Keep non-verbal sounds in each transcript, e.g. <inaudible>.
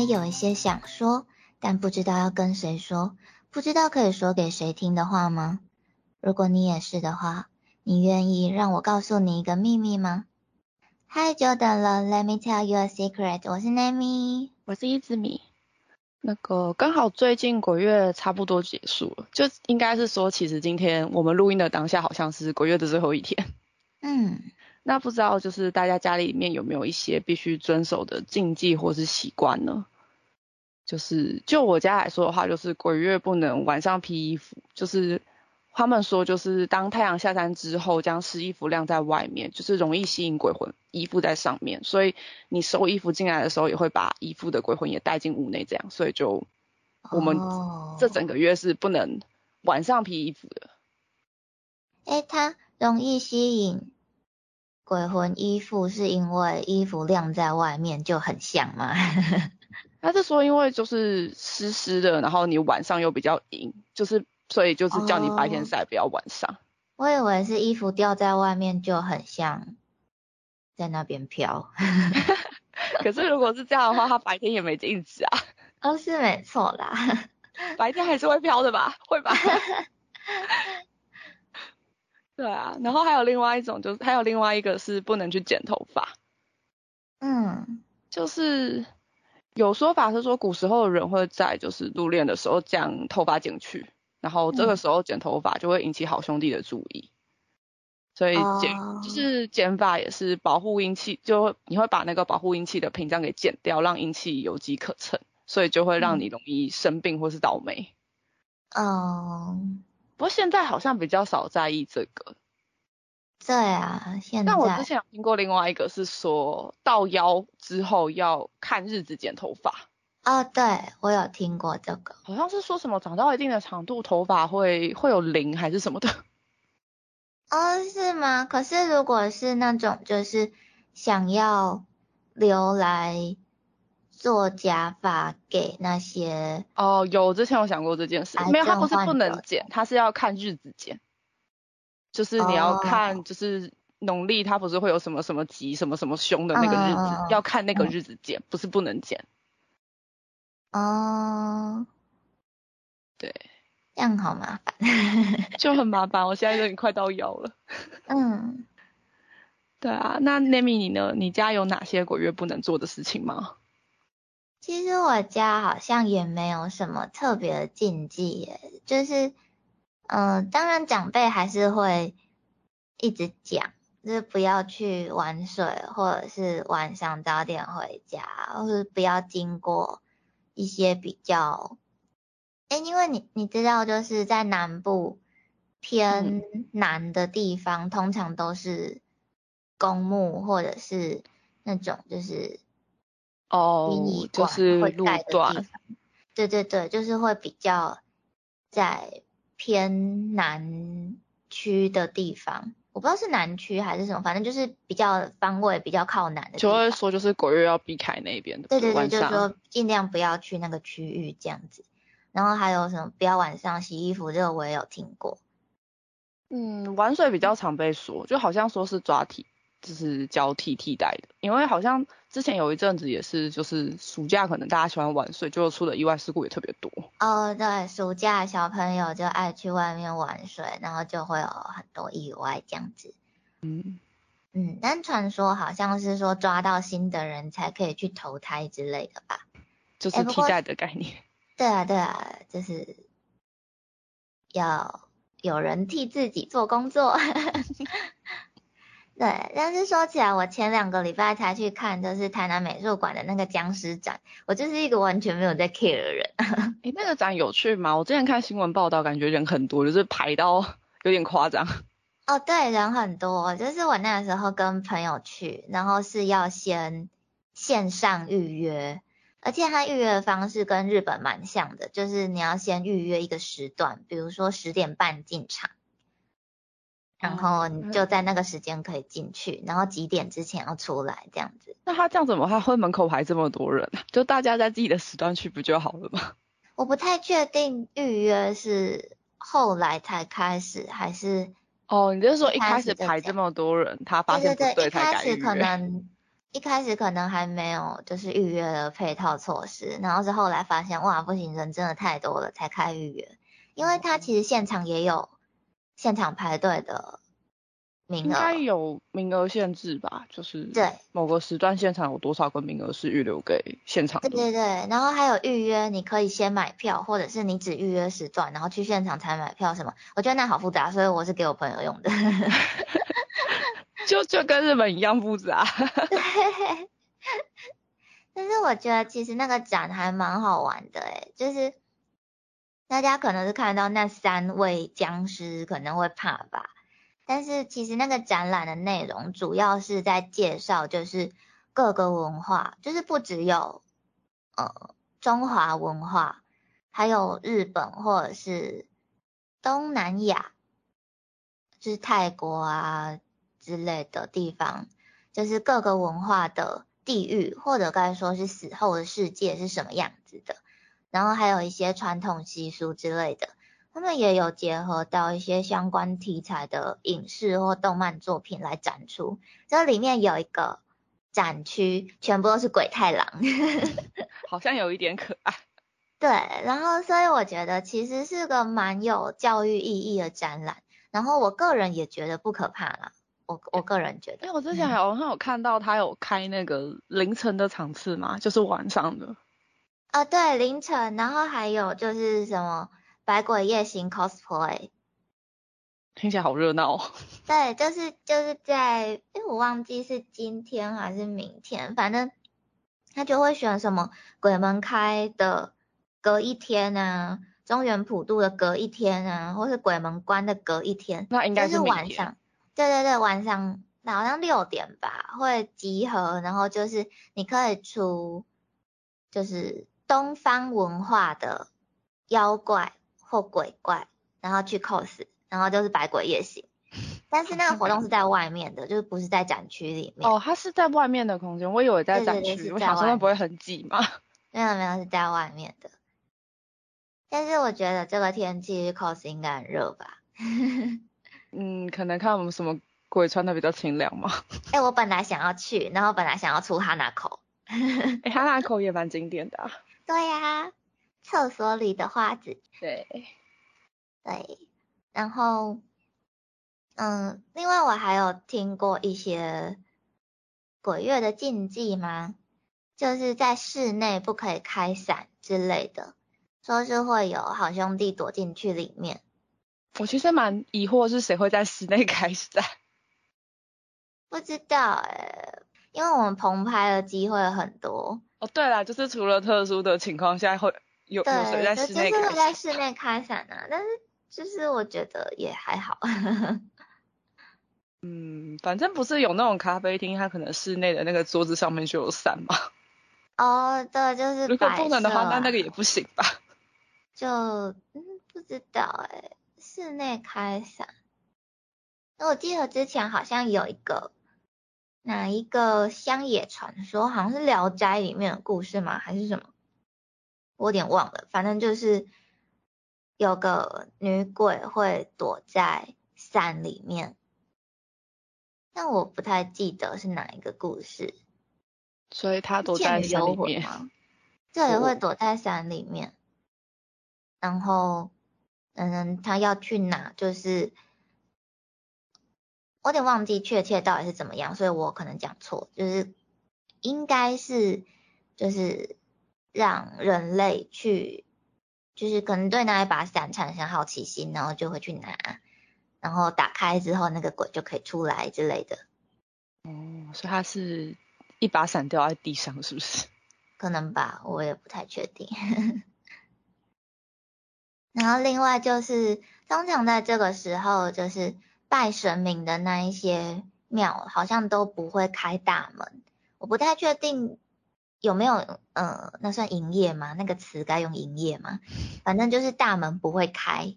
也有一些想说，但不知道要跟谁说，不知道可以说给谁听的话吗？如果你也是的话，你愿意让我告诉你一个秘密吗？嗨，久等了，Let me tell you a secret。我是 Nami，我是一子米。那个刚好最近鬼月差不多结束了，就应该是说，其实今天我们录音的当下好像是鬼月的最后一天。<laughs> 嗯，那不知道就是大家家里面有没有一些必须遵守的禁忌或是习惯呢？就是就我家来说的话，就是鬼月不能晚上披衣服，就是他们说就是当太阳下山之后，将湿衣服晾在外面，就是容易吸引鬼魂依附在上面，所以你收衣服进来的时候，也会把依附的鬼魂也带进屋内，这样，所以就我们哦这整个月是不能晚上披衣服的。诶，它容易吸引鬼魂依附，是因为衣服晾在外面就很像吗？<laughs> 他是说，因为就是湿湿的，然后你晚上又比较阴，就是所以就是叫你白天哦晒，不要晚上。我以为是衣服掉在外面就很像在那边飘。<laughs> 可是如果是这样的话，他白天也没镜子啊，<laughs> 哦，是没错啦。白天还是会飘的吧？会吧？<laughs> 对啊，然后还有另外一种，就是还有另外一个是不能去剪头发，嗯，就是有说法是说古时候的人会在就是入殓的时候将头发剪去，然后这个嗯。时候剪头发就会引起好兄弟的注意，所以剪、哦就是剪发也是保护阴气，就你会把那个保护阴气的屏障给剪掉，让阴气有机可乘，所以就会让你容易生病或是倒霉。哦，不过现在好像比较少在意这个，对啊，现在但我之前有听过另外一个是说到腰之后要看日子剪头发。哦，对我有听过这个。好像是说什么长到一定的长度，头发会会有零还是什么的。<laughs> 哦，是吗？可是如果是那种就是想要留来做假发给那些，哦，有之前有想过这件事癌，没有，它不是不能剪，它是要看日子剪，就是你要哦看就是农历它不是会有什么什么吉什么什么凶的那个日子，要看那个嗯日子剪，不是不能剪。哦，对，这样好麻烦。<laughs> 就很麻烦，我现在有点快到腰了。<laughs> 嗯，<laughs> 对啊，那 Nami 你呢？你家有哪些鬼月不能做的事情吗？其实我家好像也没有什么特别的禁忌耶，就是，嗯、当然长辈还是会一直讲，就是不要去玩水，或者是晚上早点回家，或是不要经过一些比较，哎，因为你你知道，就是在南部偏南的地方，通常都是公墓或者是那种就是。哦殡仪，就馆是路会盖的地段方。对对对，就是会比较在偏南区的地方，我不知道是南区还是什么，反正就是比较方位比较靠南的地就会。说就是鬼月要避开那边的，对对对，就是说尽量不要去那个区域这样子。然后还有什么不要晚上洗衣服，这个我也有听过。嗯，玩水比较常被说，就好像说是抓替，就是交替替代的，因为好像之前有一阵子也是，就是暑假可能大家喜欢玩水，就出的意外事故也特别多。哦，对，暑假小朋友就爱去外面玩水，然后就会有很多意外这样子。嗯，嗯，但传说好像是说抓到新的人才可以去投胎之类的吧？就是替代的概念。<laughs> 对啊，对啊，就是要有人替自己做工作。<laughs> 对，但是说起来，我前两个礼拜才去看，就是台南美术馆的那个僵尸展。我就是一个完全没有在 care 的人。<laughs> 诶，那个展有趣吗？我之前看新闻报道，感觉人很多，就是排到有点夸张。哦，对，人很多，就是我那时候跟朋友去，然后是要先线上预约，而且它预约的方式跟日本蛮像的，就是你要先预约一个时段，比如说十点半进场，然后你就在那个时间可以进去，然后几点之前要出来这样子。那他这样怎么他会门口排这么多人啊？就大家在自己的时段去不就好了吗？<laughs> 我不太确定预约是后来才开始还是。哦，你就是说一一开开始排这么多人，他发对对对，现不对一才改预开始可。能一开始可能还没有就是预约的配套措施，然后是后来发现哇不行，人真的太多了才开预约，因为他其实现场也有现场排队的名额，应该有名额限制吧？就是对某个时段现场有多少个名额是预留给现场的？对对对，然后还有预约，你可以先买票，或者是你只预约时段，然后去现场才买票什么，我觉得那好复杂，所以我是给我朋友用的。<laughs> <laughs> 就就跟日本一样复杂。对，<laughs> 但是我觉得其实那个展还蛮好玩的诶，就是大家可能是看到那三位僵尸可能会怕吧，但是其实那个展览的内容主要是在介绍就是各个文化，就是不只有呃中华文化，还有日本或者是东南亚，就是泰国啊。之类的地方，就是各个文化的地域，或者该说是死后的世界是什么样子的，然后还有一些传统习俗之类的，他们也有结合到一些相关题材的影视或动漫作品来展出。这里面有一个展区，全部都是鬼太郎，<laughs> 好像有一点可爱。<laughs> 对，然后所以我觉得其实是个蛮有教育意义的展览，然后我个人也觉得不可怕啦。我我个人觉得，因为我之前好像有看到他有开那个凌晨的场次嘛，就是晚上的。啊，对，凌晨，然后还有就是什么百鬼夜行 cosplay，听起来好热闹。哦 <laughs> 对，就是就是在，因为，我忘记是今天还是明天，反正他就会选什么鬼门开的隔一天啊，中原普渡的隔一天啊，或是鬼门关的隔一天，那应该是晚上。对对对，晚上好像六点吧会集合，然后就是你可以出就是东方文化的妖怪或鬼怪，然后去 cos，然后就是百鬼夜行。<laughs> 但是那个活动是在外面的，就是不是在展区里面。哦，它是在外面的空间，我以为在展区，我想说不会很挤吗？<laughs> 没有没有，是在外面的。但是我觉得这个天气 cos 应该很热吧。<laughs> 嗯，可能看我们什么鬼穿的比较清凉嘛。哎，我本来想要去，然后本来想要出哈娜口。哎，哈娜口也蛮经典的。对呀，厕所里的花子。对。对。然后，嗯，另外我还有听过一些鬼月的禁忌吗？就是在室内不可以开伞之类的，说是会有好兄弟躲进去里面。我其实蛮疑惑，是谁会在室内开伞？不知道哎，因为我们棚拍的机会很多。哦，对啦，就是除了特殊的情况下会有有谁在室内开伞？在室内开伞啊，但是就是我觉得也还好。<laughs> 嗯，反正不是有那种咖啡厅，它可能室内的那个桌子上面就有伞吗？哦，对，就是如果不能的话，那那个也不行吧？就嗯，不知道哎。室内开伞，那我记得之前好像有一个哪一个乡野传说，好像是《聊斋》里面的故事吗？还是什么？我有点忘了。反正就是有个女鬼会躲在山里面，但我不太记得是哪一个故事。所以她躲在山里面对，会躲在山里面，然后。嗯，她要去哪？就是我有点忘记确切到底是怎么样，所以我可能讲错。就是应该是就是让人类去，就是可能对那一把伞产生好奇心，然后就会去拿，然后打开之后那个鬼就可以出来之类的。哦，所以它是一把伞掉在地上，是不是？<laughs> 可能吧，我也不太确定。<laughs> 然后另外就是，通常在这个时候，就是拜神明的那一些庙，好像都不会开大门。我不太确定有没有，呃，那算营业吗？那个词该用营业吗？反正就是大门不会开。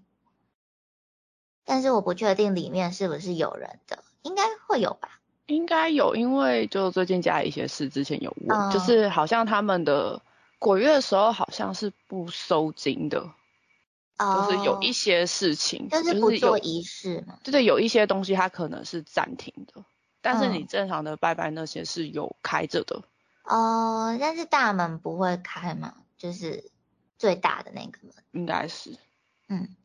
但是我不确定里面是不是有人的，应该会有吧？应该有，因为就最近家里一些事，之前有问，就是好像他们的鬼月的时候好像是不收金的。就是有一些事情，就是不做仪式嘛。对对，有一些东西它可能是暂停的，但是嗯你正常的拜拜那些是有开着的。哦，但是大门不会开嘛，就是最大的那个门。应该是，嗯，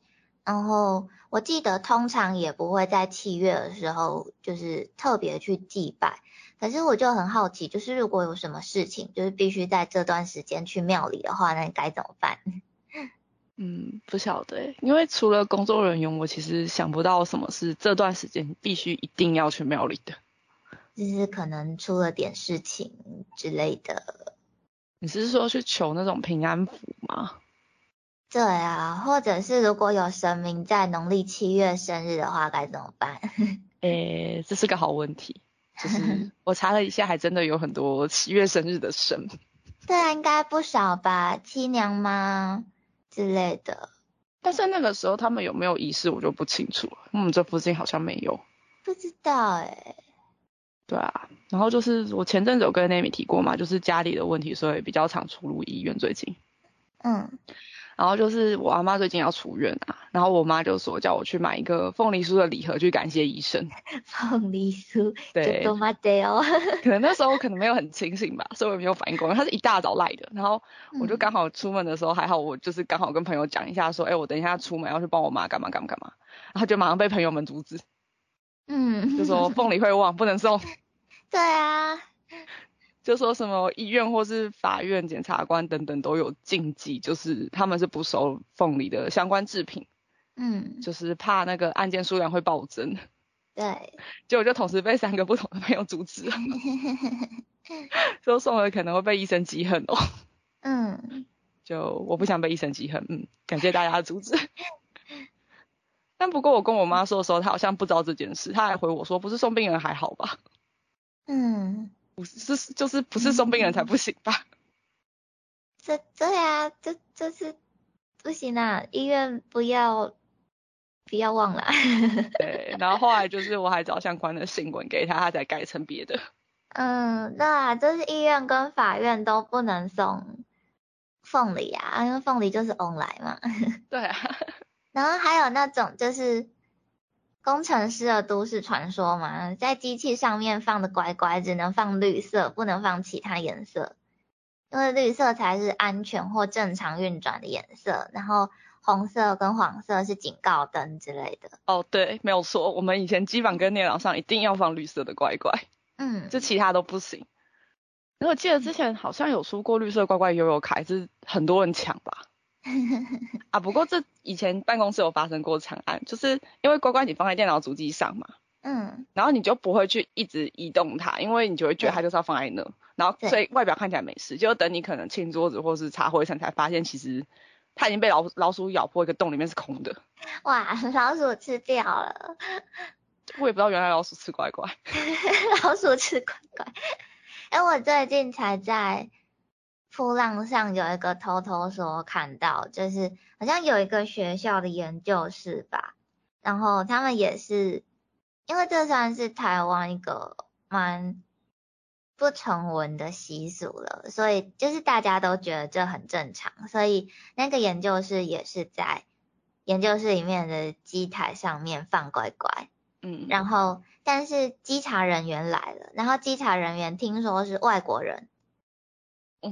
然后我记得通常也不会在七月的时候就是特别去祭拜，可是我就很好奇，就是如果有什么事情，就是必须在这段时间去庙里的话，那你该怎么办？嗯，不晓得欸，因为除了工作人员，我其实想不到什么是这段时间必须一定要去庙里的。就是可能出了点事情之类的。你是说去求那种平安符吗？对啊，或者是如果有神明在农历七月生日的话，该怎么办？<laughs> 诶，这是个好问题。<laughs> 就是我查了一下，还真的有很多七月生日的神。对啊，应该不少吧，七娘妈之类的，但是那个时候他们有没有仪式，我就不清楚了。我们这附近好像没有。不知道哎、对啊，然后就是我前阵子有跟 Amy 提过嘛，就是家里的问题，所以比较常出入医院最近。嗯，然后就是我阿妈最近要出院啊，然后我妈就说叫我去买一个凤梨酥的礼盒去感谢医生。<laughs> 凤梨酥，对。<laughs> 可能那时候可能没有很清醒吧，所以我也没有反应过来。他是一大早来的，然后我就嗯刚好出门的时候，还好我就是刚好跟朋友讲一下说，哎、我等一下出门要去帮我妈干嘛干嘛干嘛，然后就马上被朋友们阻止，嗯，就说 <laughs> 凤梨会忘，不能送，对啊，就说什么医院或是法院检察官等等都有禁忌，就是他们是不收凤梨的相关制品，嗯，就是怕那个案件数量会暴增。<laughs> 对，结果就同时被三个不同的朋友阻止了，<laughs> 说送了可能会被医生记恨哦。嗯，就我不想被医生记恨，嗯，感谢大家的阻止。<laughs> 但不过我跟我妈说的时候，她好像不知道这件事，她还回我说，不是送病人还好吧？嗯，不是，就是不是送病人才不行吧？<laughs> 这对啊，这这是不行啊，医院不要不要忘了。对，然后后来就是我还找相关的新闻给他，他才改成别的。嗯，对啊，就是医院跟法院都不能送凤梨啊，因为凤梨就是翁来嘛。<laughs> 对啊，<laughs> 然后还有那种就是工程师的都市传说嘛，在机器上面放的乖乖只能放绿色，不能放其他颜色，因为绿色才是安全或正常运转的颜色，然后红色跟黄色是警告灯之类的。哦对，没有错，我们以前机房跟电脑上一定要放绿色的乖乖，嗯，就其他都不行。我记得之前好像有出过绿色乖乖悠悠卡，是很多人抢吧？<laughs> 啊，不过这以前办公室有发生过惨案，就是因为乖乖你放在电脑主机上嘛，嗯，然后你就不会去一直移动它，因为你就会觉得它就是要放在那，然后所以外表看起来没事，就等你可能清桌子或是擦灰尘才发现，其实它已经被老老鼠咬破一个洞，里面是空的。哇，<laughs> 老鼠吃掉了，我也不知道原来老鼠吃乖乖。<laughs> 老鼠吃乖乖。哎，我最近才在扑浪上有一个偷偷说看到，就是好像有一个学校的研究室吧，然后他们也是，因为这算是台湾一个蛮不成文的习俗了，所以就是大家都觉得这很正常，所以那个研究室也是在研究室里面的机台上面放乖乖。嗯，然后但是稽查人员来了，然后稽查人员听说是外国人，嗯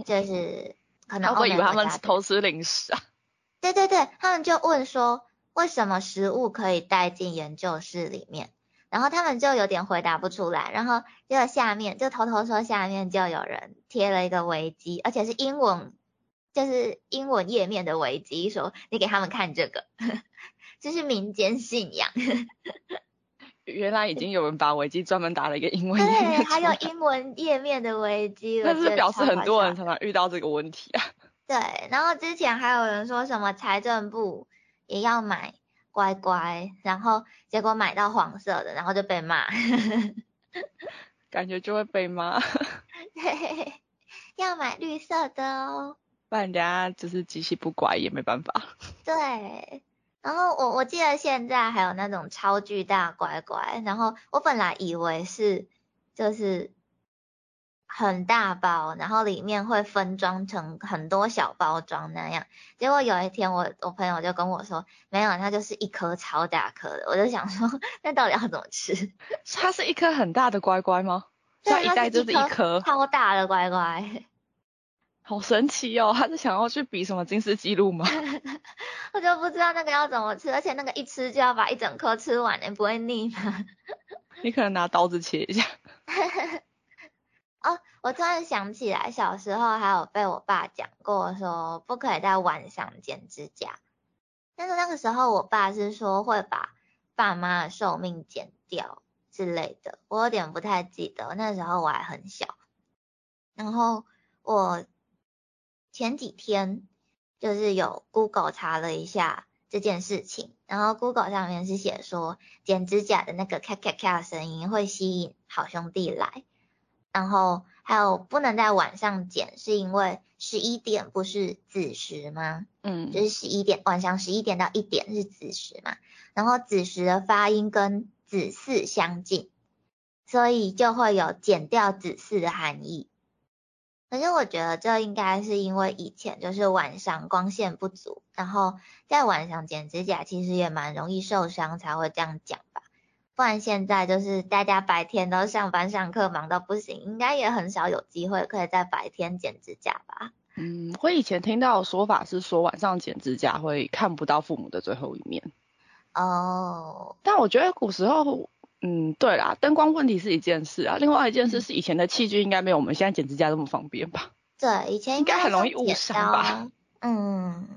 就是可能会以为他们偷吃零食啊。对对对，他们就问说为什么食物可以带进研究室里面，然后他们就有点回答不出来，然后就下面就偷偷说下面就有人贴了一个维基，而且是英文，就是英文页面的维基，说你给他们看这个，<laughs> 这是民间信仰。原来已经有人把维基专门打了一个英文页对，还有英文页面的危机，<laughs> 我那是表示很多人常常遇到这个问题啊。对，然后之前还有人说什么财政部也要买乖乖，然后结果买到黄色的，然后就被骂。感觉就会被骂，<laughs> 对，要买绿色的哦。不然人家就是机器不乖也没办法。对，然后我我记得现在还有那种超巨大乖乖，然后我本来以为是就是很大包，然后里面会分装成很多小包装那样。结果有一天我我朋友就跟我说，没有，它就是一颗超大颗的。我就想说，那到底要怎么吃？<laughs> 它是一颗很大的乖乖吗？对，一袋就是一颗超大的乖乖。<laughs> 好神奇哦！他是想要去比什么金丝记录吗？<laughs> 我就不知道那个要怎么吃，而且那个一吃就要把一整颗吃完，你不会腻吗？你可能拿刀子切一下。<laughs> 哦，我突然想起来，小时候还有被我爸讲过，说不可以在晚上剪指甲。但是那个时候我爸是说会把爸妈的寿命剪掉之类的，我有点不太记得。那时候我还很小，然后我。前几天就是有 Google 查了一下这件事情，然后 Google 上面是写说剪指甲的那个咔咔咔的声音会吸引好兄弟来，然后还有不能在晚上剪，是因为十一点不是子时吗？嗯，就是十一点晚上十一点到一点是子时嘛，然后子时的发音跟子嗣相近，所以就会有剪掉子嗣的含义。可是我觉得这应该是因为以前就是晚上光线不足，然后在晚上剪指甲其实也蛮容易受伤，才会这样讲吧。不然现在就是大家白天都上班上课忙到不行，应该也很少有机会可以在白天剪指甲吧。嗯，我以前听到的说法是说晚上剪指甲会看不到父母的最后一面。哦。但我觉得古时候。嗯，对啦，灯光问题是一件事啊，另外一件事是以前的器具应该没有我们现在剪指甲这么方便吧？对，以前应该很容易误伤吧？嗯。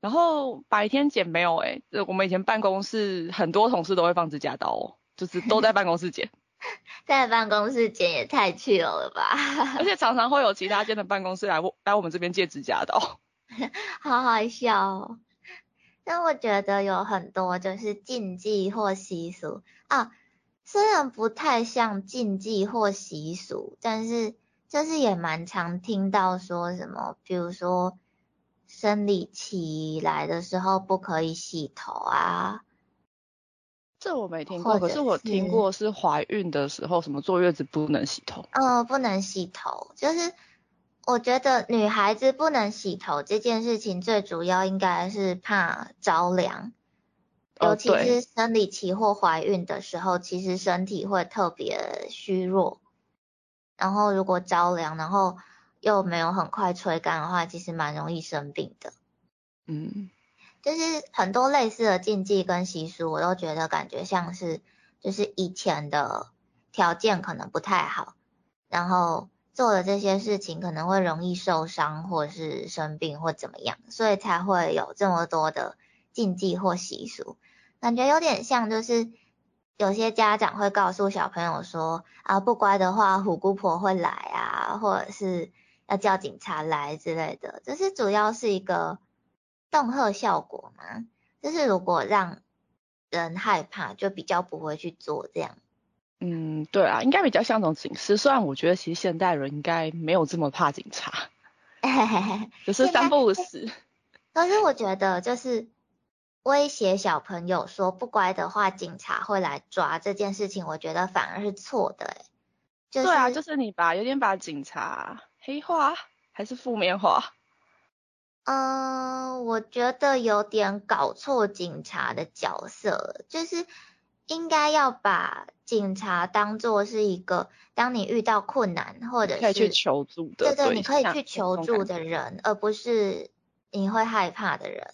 然后白天剪没有哎，我们以前办公室很多同事都会放指甲刀，哦，就是都在办公室剪。<laughs> 在办公室剪也太去了吧？而且常常会有其他间的办公室来来我们这边借指甲刀，<laughs> 好好笑。但我觉得有很多就是禁忌或习俗啊，虽然不太像禁忌或习俗，但是就是也蛮常听到说什么，比如说生理期来的时候不可以洗头啊。这我没听过，可是我听过是怀孕的时候什么坐月子不能洗头。嗯，不能洗头，就是。我觉得女孩子不能洗头这件事情，最主要应该是怕着凉，尤其是生理期或怀孕的时候，其实身体会特别虚弱，然后如果着凉，然后又没有很快吹干的话，其实蛮容易生病的。嗯，就是很多类似的禁忌跟习俗，我都觉得感觉像是，就是以前的条件可能不太好，然后。做的这些事情可能会容易受伤，或是生病或怎么样，所以才会有这么多的禁忌或习俗。感觉有点像，就是有些家长会告诉小朋友说啊，不乖的话，虎姑婆会来啊，或者是要叫警察来之类的。这是主要是一个恫吓效果嘛？就是如果让人害怕，就比较不会去做这样。嗯，对啊，应该比较像种警示。虽然我觉得其实现代人应该没有这么怕警察，<laughs> 只是三不五时。可是我觉得就是威胁小朋友说不乖的话，警察会来抓这件事情，我觉得反而是错的。哎，对啊，就是你把有点把警察黑化还是负面化？嗯，我觉得有点搞错警察的角色，就是应该要把。警察当做是一个，当你遇到困难或者是可以去求助的，对对，你可以去求助的人，而不是你会害怕的人。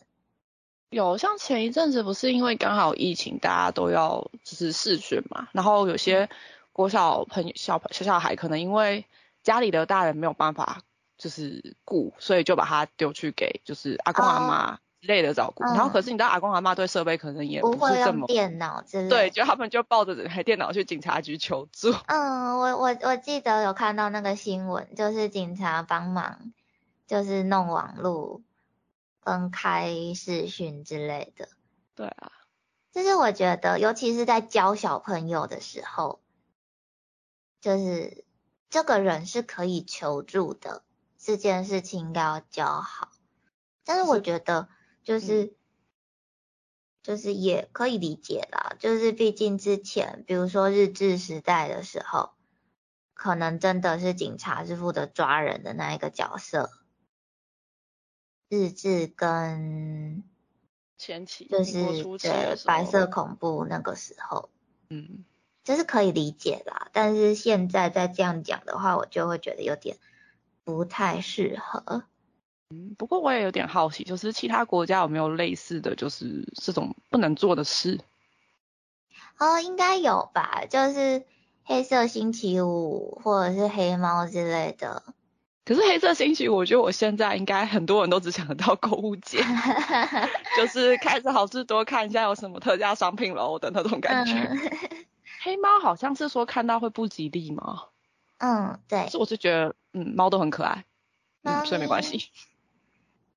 有像前一阵子不是因为刚好疫情，大家都要就是试训嘛，然后有些国小朋友小小小孩可能因为家里的大人没有办法就是顾，所以就把他丢去给就是阿公阿妈。之类的照顾，然后可是你知道阿公阿妈对设备可能也不是这么电脑之类，对，就他们就抱着整台电脑去警察局求助。嗯，我我我记得有看到那个新闻，就是警察帮忙，就是弄网络分开视讯之类的。对啊，就是我觉得，尤其是在教小朋友的时候，就是这个人是可以求助的，这件事情应该要教好。但是我觉得。就是，就是也可以理解啦。就是毕竟之前，比如说日治时代的时候，可能真的是警察是负责抓人的那一个角色。日志跟前期就是对白色恐怖那个时候，嗯，就是可以理解啦。但是现在再这样讲的话，我就会觉得有点不太适合。嗯，不过我也有点好奇，就是其他国家有没有类似的就是这种不能做的事？哦，应该有吧，就是黑色星期五或者是黑猫之类的。可是黑色星期五，我觉得我现在应该很多人都只想得到购物节，<laughs> 就是开始好事多看一下有什么特价商品喽的那种感觉。黑猫好像是说看到会不吉利吗？嗯，对。是我是觉得，嗯，猫都很可爱，嗯，所以没关系。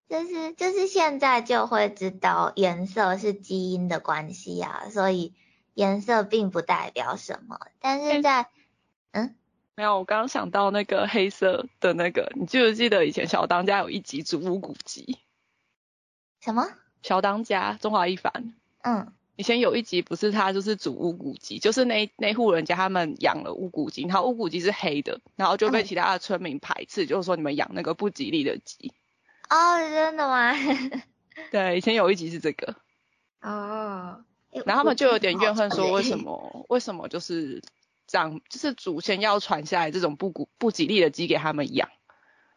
就是就是现在就会知道颜色是基因的关系啊，所以颜色并不代表什么。但是在，嗯。没有，我刚刚想到那个黑色的那个，你记不记得以前小当家有一集煮乌骨鸡？什么？小当家中华一番。嗯。以前有一集不是他就是煮乌骨鸡，就是那那户人家他们养了乌骨鸡，然后乌骨鸡是黑的，然后就被其他的村民排斥，就是说你们养那个不吉利的鸡。哦，真的吗？<laughs> 对，以前有一集是这个。哦。然后他们就有点怨恨，说为什么为什么就是。长就是祖先要传下来这种不古不吉利的鸡给他们养，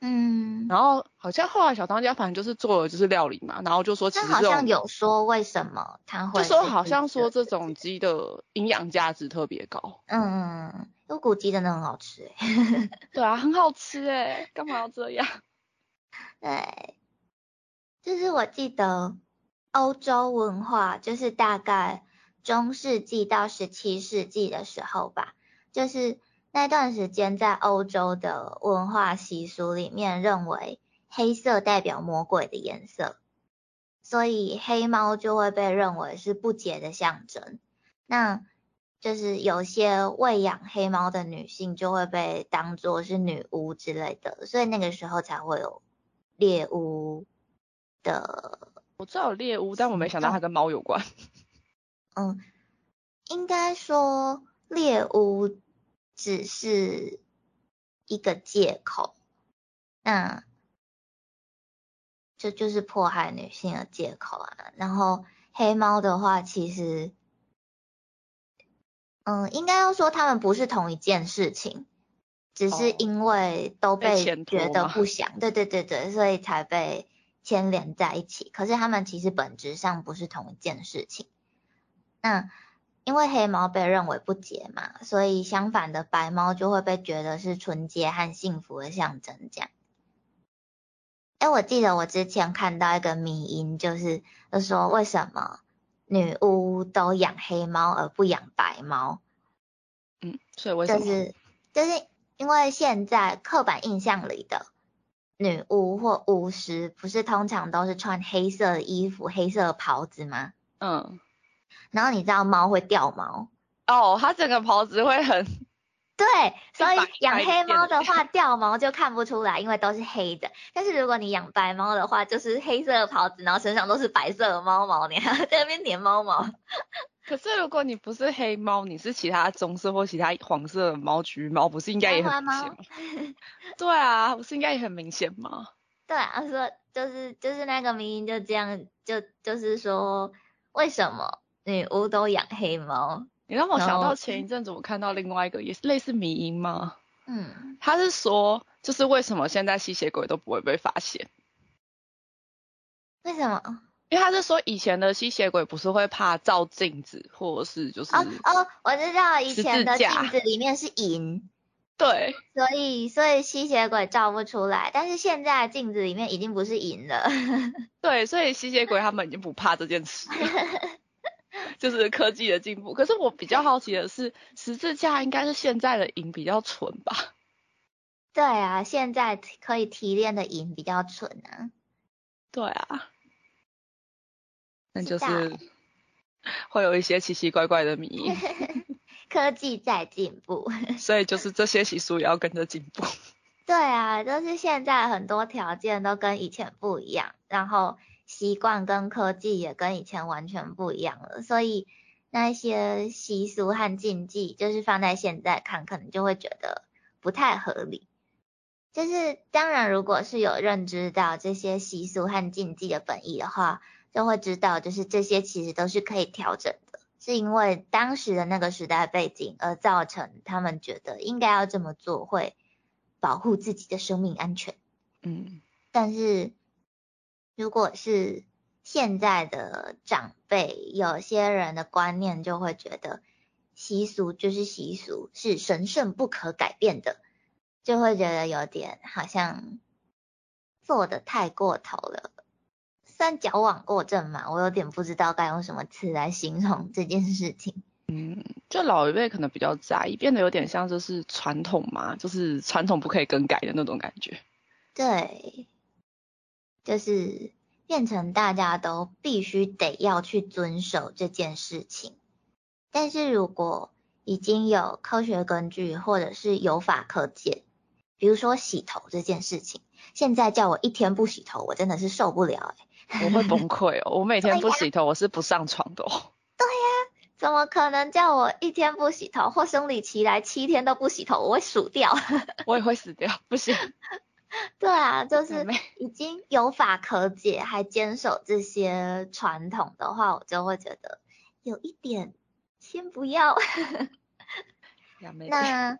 嗯，然后好像后来小当家反正就是做了就是料理嘛，然后就说其实好像有说为什么他会，就说好像说这种鸡的营养价值特别高，嗯，乌骨鸡真的很好吃哎，<laughs> 对啊，很好吃哎，干嘛要这样？<laughs> 对，就是我记得欧洲文化就是大概中世纪到十七世纪的时候吧。就是那段时间，在欧洲的文化习俗里面，认为黑色代表魔鬼的颜色，所以黑猫就会被认为是不洁的象征。那就是有些喂养黑猫的女性就会被当作是女巫之类的，所以那个时候才会有猎巫的。我知道有猎巫，但我没想到它跟猫有关。嗯，应该说猎巫。只是一个借口，那这就是迫害女性的借口啊。然后黑猫的话，其实，嗯，应该要说他们不是同一件事情，只是因为都被觉得不祥，对对对对，所以才被牵连在一起。可是他们其实本质上不是同一件事情。那。因为黑猫被认为不洁嘛，所以相反的白猫就会被觉得是纯洁和幸福的象征。这样，哎，我记得我之前看到一个迷因，就是就说为什么女巫都养黑猫而不养白猫？嗯，所以为什么？就是就是因为现在刻板印象里的女巫或巫师，不是通常都是穿黑色的衣服、黑色的袍子吗？嗯。然后你知道猫会掉毛哦，它整个袍子会很对，所以养黑猫的话 <laughs> 掉毛就看不出来，因为都是黑的。但是如果你养白猫的话，就是黑色的袍子，然后身上都是白色的猫毛，你还在那边粘猫毛。<laughs> 可是如果你不是黑猫，你是其他棕色或其他黄色的猫、橘猫，不是应该也很明显吗？<laughs> 对啊，不是应该也很明显吗？对啊，说就是就是那个名音就这样，就就是说为什么？女巫都养黑猫，你让我想到前一阵子我看到另外一个也是类似迷因吗？嗯，他是说就是为什么现在吸血鬼都不会被发现？为什么？因为他是说以前的吸血鬼不是会怕照镜子，或者是就是哦哦，我知道以前的镜子里面是银，对，所以所以吸血鬼照不出来，但是现在镜子里面已经不是银了，<laughs> 对，所以吸血鬼他们已经不怕这件事。<laughs> <laughs> 就是科技的进步，可是我比较好奇的是，十字架应该是现在的银比较纯吧？<laughs> 对啊，现在可以提炼的银比较纯啊。对啊，那就是会有一些奇奇怪怪的谜。<laughs> 科技在进步，所以就是这些习俗也要跟着进步。<laughs> 对啊，就是现在很多条件都跟以前不一样，然后。习惯跟科技也跟以前完全不一样了，所以那些习俗和禁忌，就是放在现在看，可能就会觉得不太合理。就是当然，如果是有认知到这些习俗和禁忌的本意的话，就会知道，就是这些其实都是可以调整的，是因为当时的那个时代背景而造成他们觉得应该要这么做，会保护自己的生命安全。嗯，但是如果是现在的长辈，有些人的观念就会觉得习俗就是习俗，是神圣不可改变的。就会觉得有点好像做的太过头了，算矫枉过正嘛？我有点不知道该用什么词来形容这件事情。嗯，就老一辈可能比较在意，变得有点像就是传统嘛，就是传统不可以更改的那种感觉。对，就是变成大家都必须得要去遵守这件事情。但是如果已经有科学根据，或者是有法可解。比如说洗头这件事情，现在叫我一天不洗头，我真的是受不了哎，我会崩溃哦。我每天不洗头，我是不上床的。<laughs> 对呀，怎么可能叫我一天不洗头，或生理期来七天都不洗头，我会数掉。<laughs> 我也会死掉，不行。<laughs> 对啊，就是已经有法可解，还坚守这些传统的话，我就会觉得有一点先不要。<laughs> 那。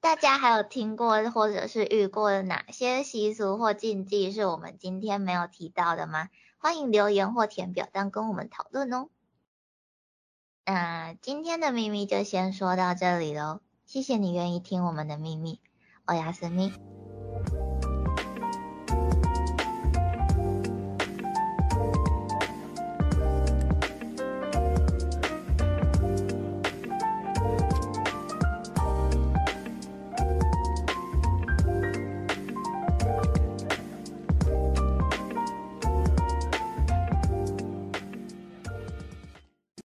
大家还有听过或者是遇过哪些习俗或禁忌是我们今天没有提到的吗？欢迎留言或填表单跟我们讨论哦。那今天的秘密就先说到这里喽，谢谢你愿意听我们的秘密，我亚思密。